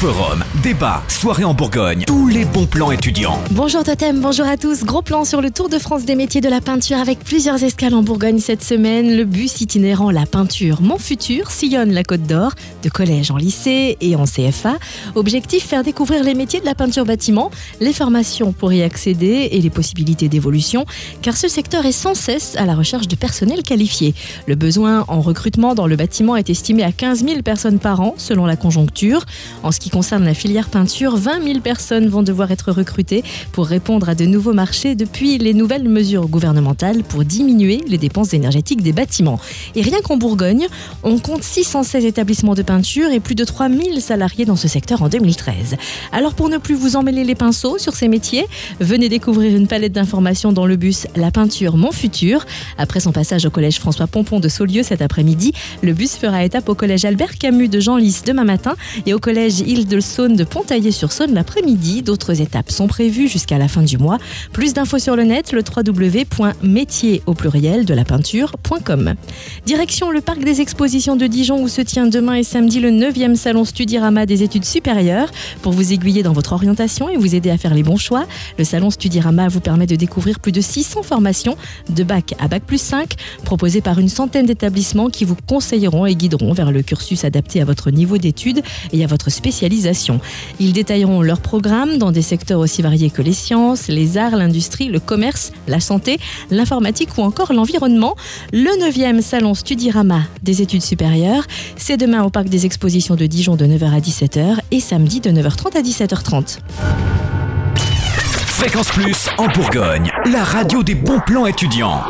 Forum, débat, soirée en Bourgogne, tous les bons plans étudiants. Bonjour Totem, bonjour à tous. Gros plan sur le Tour de France des métiers de la peinture avec plusieurs escales en Bourgogne cette semaine. Le bus itinérant La Peinture Mon Futur sillonne la Côte d'Or, de collège en lycée et en CFA. Objectif faire découvrir les métiers de la peinture bâtiment, les formations pour y accéder et les possibilités d'évolution, car ce secteur est sans cesse à la recherche de personnel qualifié. Le besoin en recrutement dans le bâtiment est estimé à 15 000 personnes par an selon la conjoncture. En ce qui concerne la filière peinture, 20 000 personnes vont devoir être recrutées pour répondre à de nouveaux marchés depuis les nouvelles mesures gouvernementales pour diminuer les dépenses énergétiques des bâtiments. Et rien qu'en Bourgogne, on compte 616 établissements de peinture et plus de 3 000 salariés dans ce secteur en 2013. Alors pour ne plus vous emmêler les pinceaux sur ces métiers, venez découvrir une palette d'informations dans le bus La peinture Mon Futur. Après son passage au collège François Pompon de Saulieu cet après-midi, le bus fera étape au collège Albert Camus de Genlis demain matin et au collège Île-de-Saône de Pontaillé-sur-Saône l'après-midi. D'autres étapes sont prévues jusqu'à la fin du mois. Plus d'infos sur le net, le www.métier au pluriel de la peinture.com. Direction le parc des expositions de Dijon où se tient demain et samedi le 9e salon Studirama des études supérieures. Pour vous aiguiller dans votre orientation et vous aider à faire les bons choix, le salon Studirama vous permet de découvrir plus de 600 formations de bac à bac plus 5 proposées par une centaine d'établissements qui vous conseilleront et guideront vers le cursus adapté à votre niveau d'études et à votre Ils détailleront leur programme dans des secteurs aussi variés que les sciences, les arts, l'industrie, le commerce, la santé, l'informatique ou encore l'environnement. Le 9e salon Studirama des études supérieures, c'est demain au parc des expositions de Dijon de 9h à 17h et samedi de 9h30 à 17h30. Fréquence Plus en Bourgogne, la radio des bons plans étudiants.